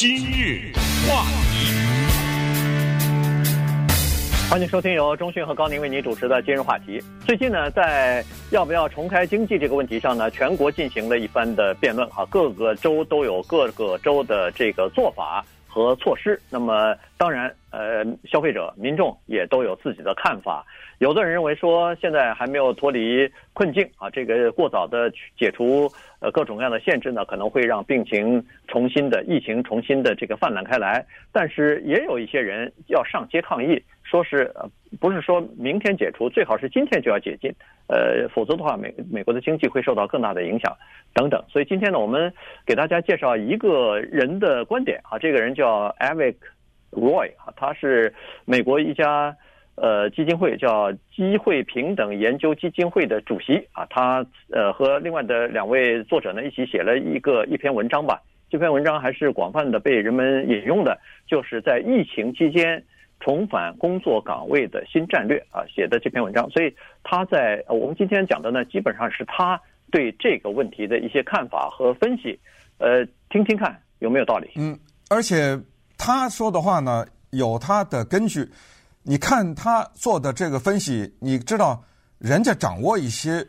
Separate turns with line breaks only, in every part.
今日话题，
欢迎收听由中讯和高宁为您主持的今日话题。最近呢，在要不要重开经济这个问题上呢，全国进行了一番的辩论哈，各个州都有各个州的这个做法和措施。那么，当然，呃，消费者、民众也都有自己的看法。有的人认为说，现在还没有脱离困境啊，这个过早的解除呃各种各样的限制呢，可能会让病情重新的疫情重新的这个泛滥开来。但是也有一些人要上街抗议，说是呃不是说明天解除，最好是今天就要解禁，呃，否则的话美美国的经济会受到更大的影响等等。所以今天呢，我们给大家介绍一个人的观点啊，这个人叫 Avik Roy 啊，他是美国一家。呃，基金会叫机会平等研究基金会的主席啊，他呃和另外的两位作者呢一起写了一个一篇文章吧。这篇文章还是广泛的被人们引用的，就是在疫情期间重返工作岗位的新战略啊写的这篇文章。所以他在我们今天讲的呢，基本上是他对这个问题的一些看法和分析。呃，听听看有没有道理？
嗯，而且他说的话呢，有他的根据。你看他做的这个分析，你知道人家掌握一些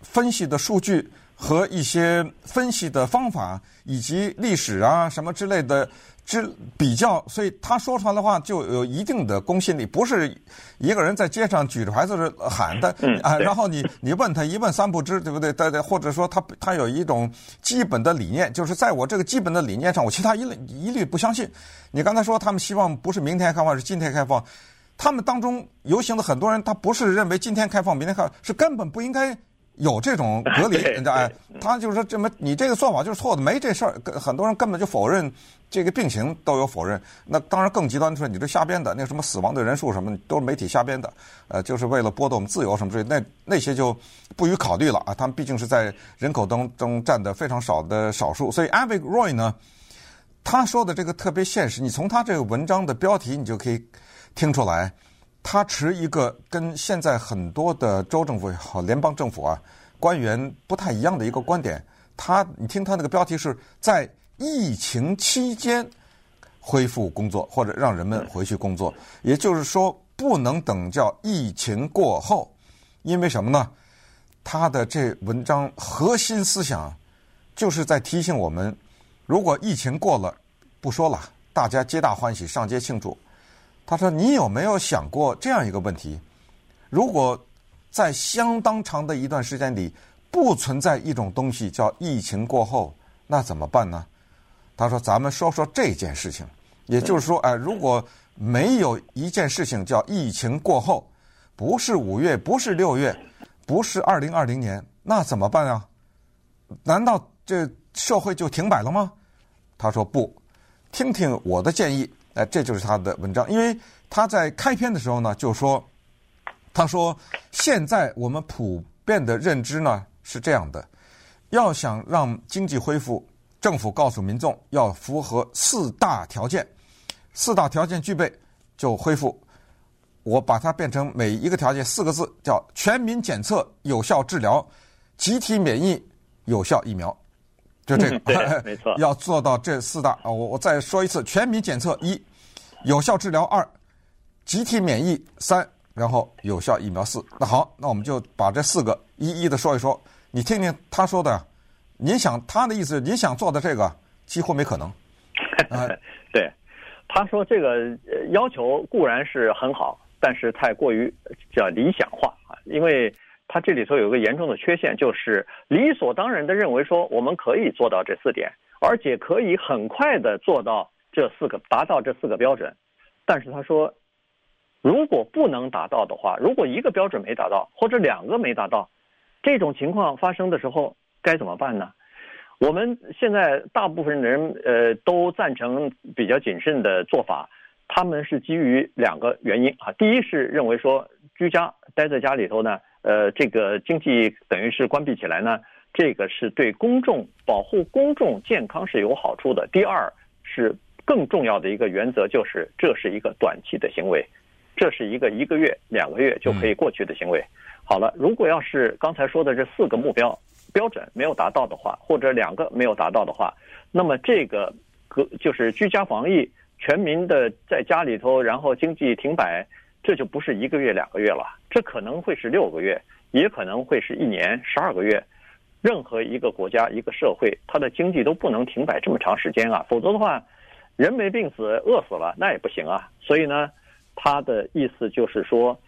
分析的数据和一些分析的方法，以及历史啊什么之类的之比较，所以他说出来的话就有一定的公信力，不是一个人在街上举着牌子喊的啊。然后你你问他一问三不知，对不对？对对，或者说他他有一种基本的理念，就是在我这个基本的理念上，我其他一律一律不相信。你刚才说他们希望不是明天开放，是今天开放。他们当中游行的很多人，他不是认为今天开放，明天开放，是根本不应该有这种 隔离。人家哎，他就是说这么你这个算法就是错的，没这事儿。很多人根本就否认这个病情，都有否认。那当然更极端的说，你这瞎编的，那什么死亡的人数什么都是媒体瞎编的，呃，就是为了剥夺我们自由什么之类，那那些就不予考虑了啊。他们毕竟是在人口当中占的非常少的少数，所以 Avik Roy 呢，他说的这个特别现实。你从他这个文章的标题，你就可以。听出来，他持一个跟现在很多的州政府也好联邦政府啊官员不太一样的一个观点。他，你听他那个标题是在疫情期间恢复工作，或者让人们回去工作，也就是说不能等叫疫情过后，因为什么呢？他的这文章核心思想就是在提醒我们，如果疫情过了，不说了，大家皆大欢喜，上街庆祝。他说：“你有没有想过这样一个问题？如果在相当长的一段时间里不存在一种东西叫疫情过后，那怎么办呢？”他说：“咱们说说这件事情，也就是说，哎，如果没有一件事情叫疫情过后，不是五月，不是六月，不是二零二零年，那怎么办啊？难道这社会就停摆了吗？”他说：“不，听听我的建议。”哎，这就是他的文章，因为他在开篇的时候呢，就说，他说现在我们普遍的认知呢是这样的，要想让经济恢复，政府告诉民众要符合四大条件，四大条件具备就恢复。我把它变成每一个条件四个字，叫全民检测、有效治疗、集体免疫、有效疫苗。就这个，
对，没错，
要做到这四大啊！我我再说一次：全民检测一，有效治疗二，集体免疫三，然后有效疫苗四。那好，那我们就把这四个一一的说一说。你听听他说的，您想他的意思，您想做的这个几乎没可能。
啊，对，他说这个要求固然是很好，但是太过于叫理想化啊，因为。他这里头有个严重的缺陷，就是理所当然的认为说我们可以做到这四点，而且可以很快的做到这四个，达到这四个标准。但是他说，如果不能达到的话，如果一个标准没达到，或者两个没达到，这种情况发生的时候该怎么办呢？我们现在大部分人呃都赞成比较谨慎的做法，他们是基于两个原因啊。第一是认为说居家待在家里头呢。呃，这个经济等于是关闭起来呢，这个是对公众保护公众健康是有好处的。第二是更重要的一个原则，就是这是一个短期的行为，这是一个一个月、两个月就可以过去的行为。好了，如果要是刚才说的这四个目标标准没有达到的话，或者两个没有达到的话，那么这个隔就是居家防疫，全民的在家里头，然后经济停摆，这就不是一个月两个月了，这可能会是六个月，也可能会是一年十二个月。任何一个国家、一个社会，它的经济都不能停摆这么长时间啊，否则的话，人没病死，饿死了那也不行啊。所以呢，他的意思就是说，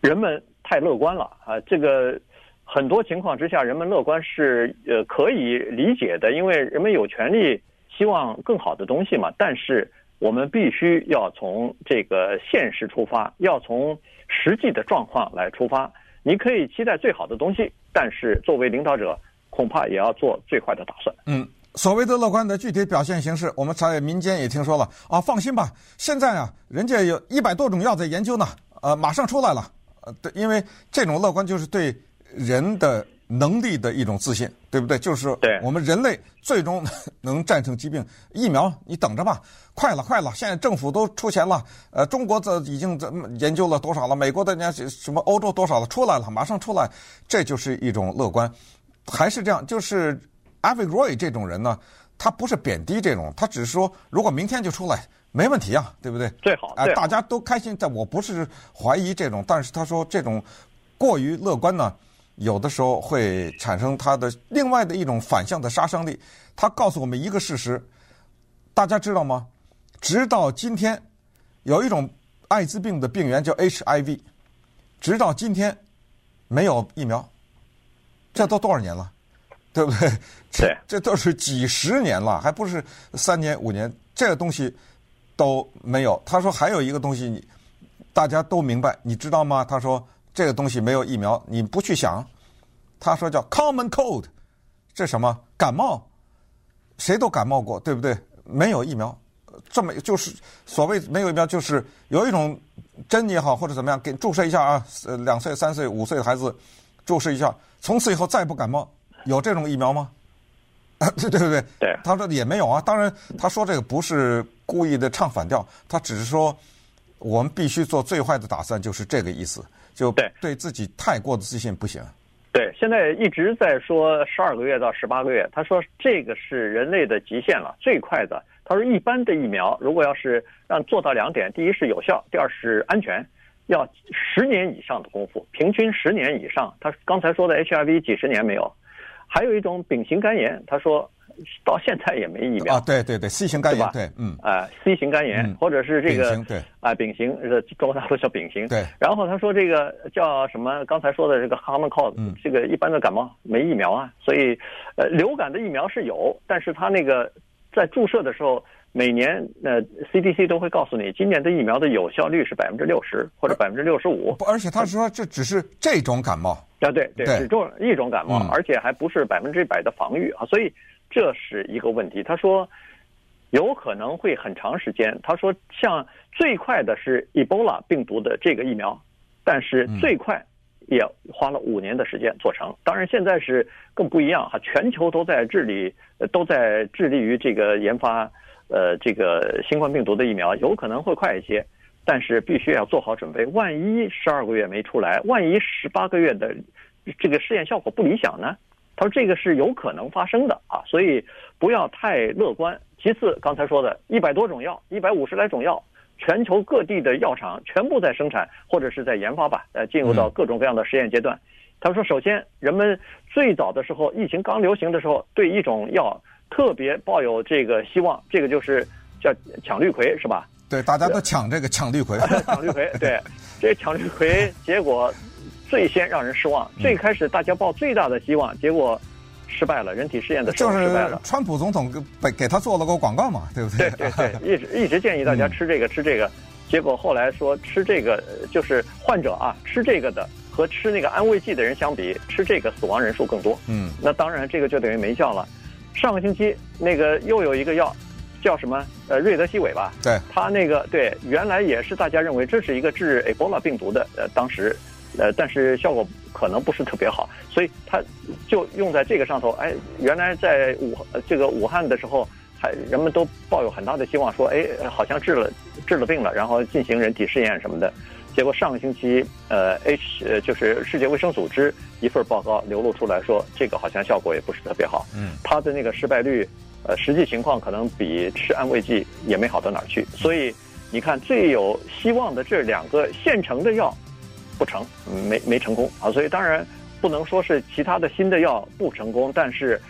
人们太乐观了啊。这个很多情况之下，人们乐观是呃可以理解的，因为人们有权利希望更好的东西嘛。但是我们必须要从这个现实出发，要从实际的状况来出发。你可以期待最好的东西。但是作为领导者，恐怕也要做最坏的打算。
嗯，所谓的乐观的具体表现形式，我们在民间也听说了啊。放心吧，现在啊，人家有一百多种药在研究呢，呃，马上出来了。呃，对，因为这种乐观就是对人的能力的一种自信，对不对？就是我们人类最终 能战胜疾病。疫苗，你等着吧，快了，快了！现在政府都出钱了，呃，中国这已经研究了多少了？美国的那什么欧洲多少了？出来了，马上出来，这就是一种乐观。还是这样，就是 Avi Roy 这种人呢，他不是贬低这种，他只是说，如果明天就出来，没问题啊，对不对？
最好，
哎、呃，大家都开心。但我不是怀疑这种，但是他说这种过于乐观呢。有的时候会产生它的另外的一种反向的杀伤力。它告诉我们一个事实，大家知道吗？直到今天，有一种艾滋病的病原叫 HIV，直到今天没有疫苗。这都多少年了，对不对？这这都是几十年了，还不是三年五年，这个东西都没有。他说还有一个东西，大家都明白，你知道吗？他说。这个东西没有疫苗，你不去想。他说叫 common cold，这什么感冒？谁都感冒过，对不对？没有疫苗，这么就是所谓没有疫苗，就是有一种针也好或者怎么样，给注射一下啊，呃，两岁、三岁、五岁的孩子注射一下，从此以后再不感冒。有这种疫苗吗？对 对不对？
对。
他说也没有啊。当然，他说这个不是故意的唱反调，他只是说我们必须做最坏的打算，就是这个意思。就对对自己太过的自信不行。
对，现在一直在说十二个月到十八个月，他说这个是人类的极限了，最快的。他说一般的疫苗，如果要是让做到两点，第一是有效，第二是安全，要十年以上的功夫，平均十年以上。他刚才说的 HIV 几十年没有，还有一种丙型肝炎，他说。到现在也没疫苗
啊！对对对，C 型肝炎，对，嗯，
啊，C 型肝炎，或者是这个，
对，
啊，丙型，呃，中国大陆叫丙型，
对。
然后他说这个叫什么？刚才说的这个 common cold，这个一般的感冒没疫苗啊，所以，呃，流感的疫苗是有，但是他那个在注射的时候，每年呃 CDC 都会告诉你，今年的疫苗的有效率是百分之六十或者百分之六十五。
而且他说这只是这种感冒
啊，对对，只种一种感冒，而且还不是百分之百的防御啊，所以。这是一个问题。他说，有可能会很长时间。他说，像最快的是 Ebola 病毒的这个疫苗，但是最快也花了五年的时间做成。当然，现在是更不一样哈，全球都在致力，都在致力于这个研发，呃，这个新冠病毒的疫苗，有可能会快一些，但是必须要做好准备。万一十二个月没出来，万一十八个月的这个试验效果不理想呢？他说：“这个是有可能发生的啊，所以不要太乐观。其次，刚才说的一百多种药，一百五十来种药，全球各地的药厂全部在生产或者是在研发吧，呃，进入到各种各样的实验阶段。他说，首先，人们最早的时候，疫情刚流行的时候，对一种药特别抱有这个希望，这个就是叫抢氯喹，是吧？
对，大家都抢这个抢氯喹，
抢氯喹，对，这抢氯喹，结果。”最先让人失望，最开始大家抱最大的希望，结果失败了。人体试验的时候失败了。
就是川普总统给给他做了个广告嘛，对不对？
对对对，一直一直建议大家吃这个、嗯、吃这个，结果后来说吃这个就是患者啊，吃这个的和吃那个安慰剂的人相比，吃这个死亡人数更多。嗯，那当然这个就等于没效了。上个星期那个又有一个药叫什么？呃，瑞德西韦吧？
对，
他那个对，原来也是大家认为这是一个治埃博拉病毒的，呃，当时。呃，但是效果可能不是特别好，所以它就用在这个上头。哎，原来在武这个武汉的时候，还人们都抱有很大的希望，说，哎，好像治了治了病了，然后进行人体试验什么的。结果上个星期，呃，H 就是世界卫生组织一份报告流露出来说，这个好像效果也不是特别好。嗯，它的那个失败率呃，实际情况可能比吃安慰剂也没好到哪儿去。所以你看，最有希望的这两个现成的药不成，没没成功啊。所以当然不能说是其他的新的药不成功，但是，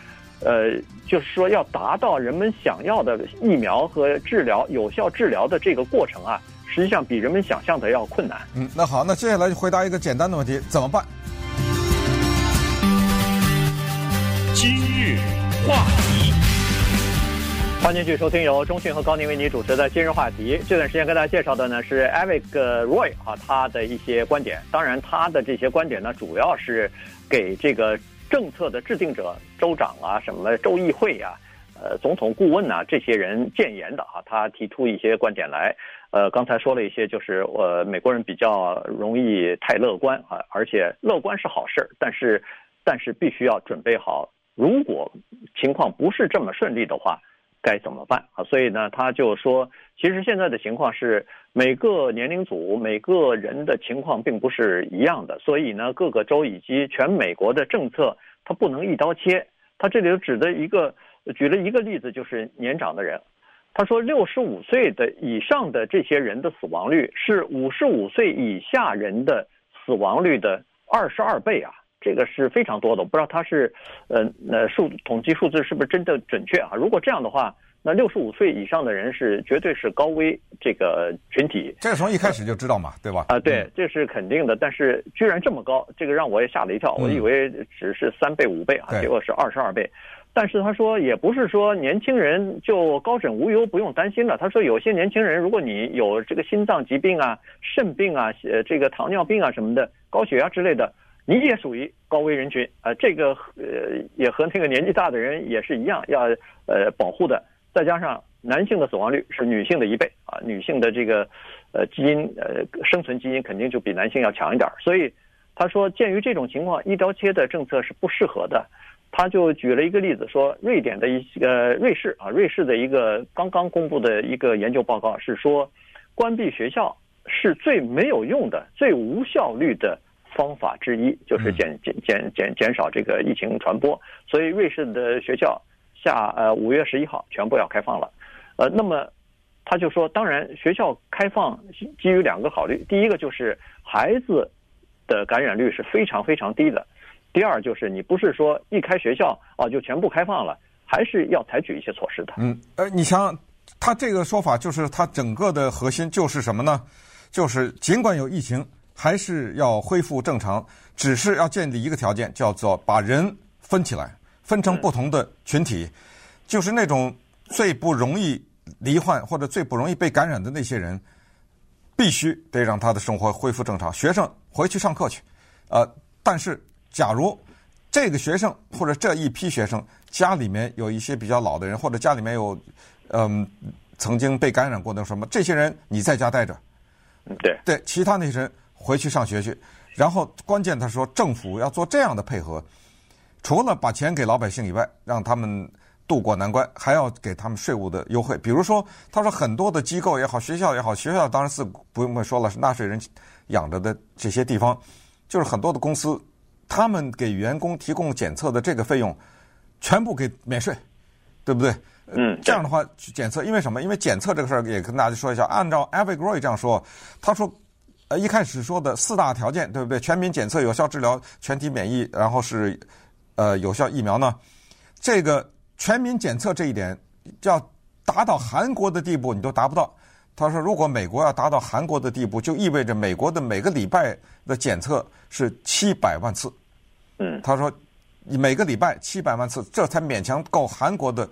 呃，就是说要达到人们想要的疫苗和治疗有效治疗的这个过程啊，实际上比人们想象的要困难。
嗯，那好，那接下来就回答一个简单的问题：怎么办？
今日话题，
欢迎继续收听由中讯和高宁为你主持的今日话题。这段时间跟大家介绍的呢是 Avik Roy 啊，他的一些观点。当然，他的这些观点呢，主要是给这个政策的制定者、州长啊、什么州议会啊、呃总统顾问啊这些人建言的啊。他提出一些观点来。呃，刚才说了一些，就是呃美国人比较容易太乐观啊，而且乐观是好事，但是但是必须要准备好。如果情况不是这么顺利的话，该怎么办啊？所以呢，他就说，其实现在的情况是每个年龄组、每个人的情况并不是一样的，所以呢，各个州以及全美国的政策，它不能一刀切。他这里指的一个举了一个例子，就是年长的人，他说，六十五岁的以上的这些人的死亡率是五十五岁以下人的死亡率的二十二倍啊。这个是非常多的，我不知道他是，呃，那数统计数字是不是真的准确啊？如果这样的话，那六十五岁以上的人是绝对是高危这个群体。
这个从一开始就知道嘛，对吧？
啊、呃，对，这是肯定的。但是居然这么高，这个让我也吓了一跳。我以为只是三倍、五倍啊，结果是二十二倍。但是他说也不是说年轻人就高枕无忧不用担心了。他说有些年轻人，如果你有这个心脏疾病啊、肾病啊、呃这个糖尿病啊什么的、高血压之类的。你也属于高危人群啊，这个呃也和那个年纪大的人也是一样，要呃保护的。再加上男性的死亡率是女性的一倍啊，女性的这个呃基因呃生存基因肯定就比男性要强一点。所以他说，鉴于这种情况，一刀切的政策是不适合的。他就举了一个例子，说瑞典的一个瑞士啊，瑞士的一个刚刚公布的一个研究报告是说，关闭学校是最没有用的、最无效率的。方法之一就是减减减减减少这个疫情传播，所以瑞士的学校下呃五月十一号全部要开放了，呃，那么他就说，当然学校开放基于两个考虑，第一个就是孩子的感染率是非常非常低的，第二就是你不是说一开学校啊就全部开放了，还是要采取一些措施的。
嗯，呃，你想他这个说法就是他整个的核心就是什么呢？就是尽管有疫情。还是要恢复正常，只是要建立一个条件，叫做把人分起来，分成不同的群体，就是那种最不容易罹患或者最不容易被感染的那些人，必须得让他的生活恢复正常。学生回去上课去，呃，但是假如这个学生或者这一批学生家里面有一些比较老的人，或者家里面有嗯曾经被感染过的什么，这些人你在家待着，
对
对，其他那些人。回去上学去，然后关键他说政府要做这样的配合，除了把钱给老百姓以外，让他们渡过难关，还要给他们税务的优惠。比如说，他说很多的机构也好，学校也好，学校当然是不用说了，是纳税人养着的这些地方，就是很多的公司，他们给员工提供检测的这个费用，全部给免税，对不对？
嗯，
这样的话去检测，因为什么？因为检测这个事儿也跟大家说一下，按照 Avig Roy 这样说，他说。呃，一开始说的四大条件，对不对？全民检测、有效治疗、全体免疫，然后是，呃，有效疫苗呢？这个全民检测这一点，要达到韩国的地步，你都达不到。他说，如果美国要达到韩国的地步，就意味着美国的每个礼拜的检测是七百万次。
嗯，
他说，每个礼拜七百万次，这才勉强够韩国的。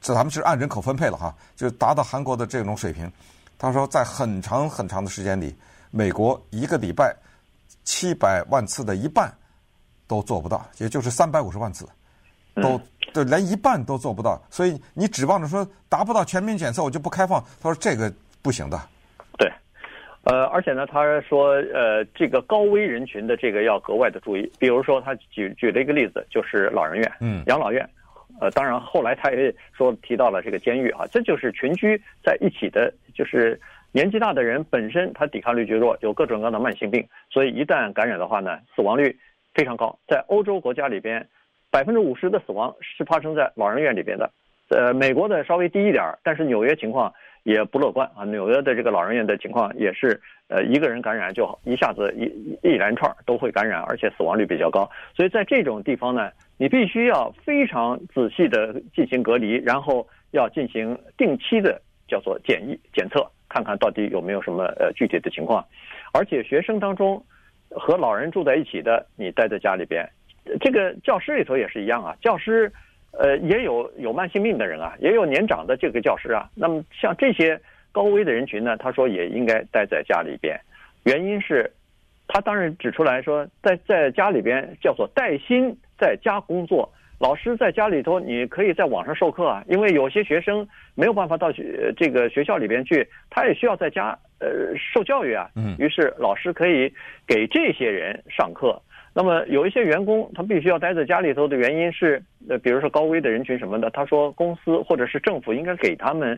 这咱们是按人口分配了哈，就达到韩国的这种水平。他说，在很长很长的时间里。美国一个礼拜七百万次的一半都做不到，也就是三百五十万次，都对连一半都做不到。所以你指望着说达不到全民检测，我就不开放。他说这个不行的。
对，呃，而且呢，他说呃，这个高危人群的这个要格外的注意。比如说，他举举了一个例子，就是老人院，嗯，养老院。呃，当然后来他也说提到了这个监狱啊，这就是群居在一起的，就是。年纪大的人本身他抵抗力就弱，有各种各样的慢性病，所以一旦感染的话呢，死亡率非常高。在欧洲国家里边，百分之五十的死亡是发生在老人院里边的，呃，美国的稍微低一点儿，但是纽约情况也不乐观啊。纽约的这个老人院的情况也是，呃，一个人感染就一下子一一连串都会感染，而且死亡率比较高。所以在这种地方呢，你必须要非常仔细的进行隔离，然后要进行定期的叫做检疫检测，看看到底有没有什么呃具体的情况。而且学生当中和老人住在一起的，你待在家里边，这个教师里头也是一样啊，教师。呃，也有有慢性病的人啊，也有年长的这个教师啊。那么像这些高危的人群呢，他说也应该待在家里边。原因是，他当然指出来说，在在家里边叫做带薪在家工作，老师在家里头，你可以在网上授课啊。因为有些学生没有办法到学这个学校里边去，他也需要在家呃受教育啊。嗯。于是老师可以给这些人上课。那么有一些员工，他必须要待在家里头的原因是，呃，比如说高危的人群什么的，他说公司或者是政府应该给他们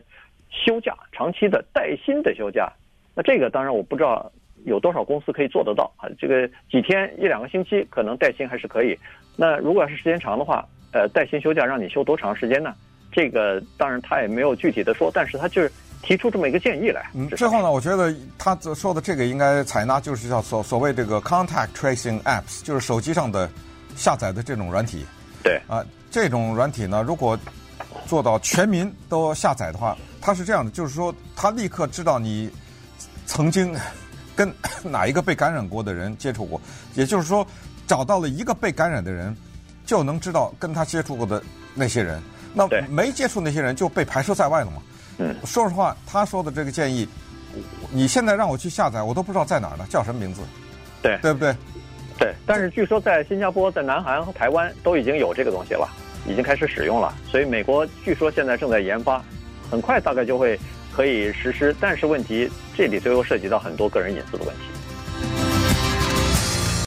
休假，长期的带薪的休假。那这个当然我不知道有多少公司可以做得到啊。这个几天一两个星期可能带薪还是可以。那如果要是时间长的话，呃，带薪休假让你休多长时间呢？这个当然他也没有具体的说，但是他就是。提出这么一个建议来。
嗯，之后呢，我觉得他说的这个应该采纳，就是叫所所谓这个 contact tracing apps，就是手机上的下载的这种软体。
对。
啊，这种软体呢，如果做到全民都下载的话，它是这样的，就是说，他立刻知道你曾经跟 哪一个被感染过的人接触过，也就是说，找到了一个被感染的人，就能知道跟他接触过的那些人。那没接触那些人就被排斥在外了嘛。
嗯，
说实话，他说的这个建议，你现在让我去下载，我都不知道在哪儿呢，叫什么名字？
对，
对不对？
对，但是据说在新加坡、在南韩和台湾都已经有这个东西了，已经开始使用了。所以美国据说现在正在研发，很快大概就会可以实施。但是问题，这里最后涉及到很多个人隐私的问题。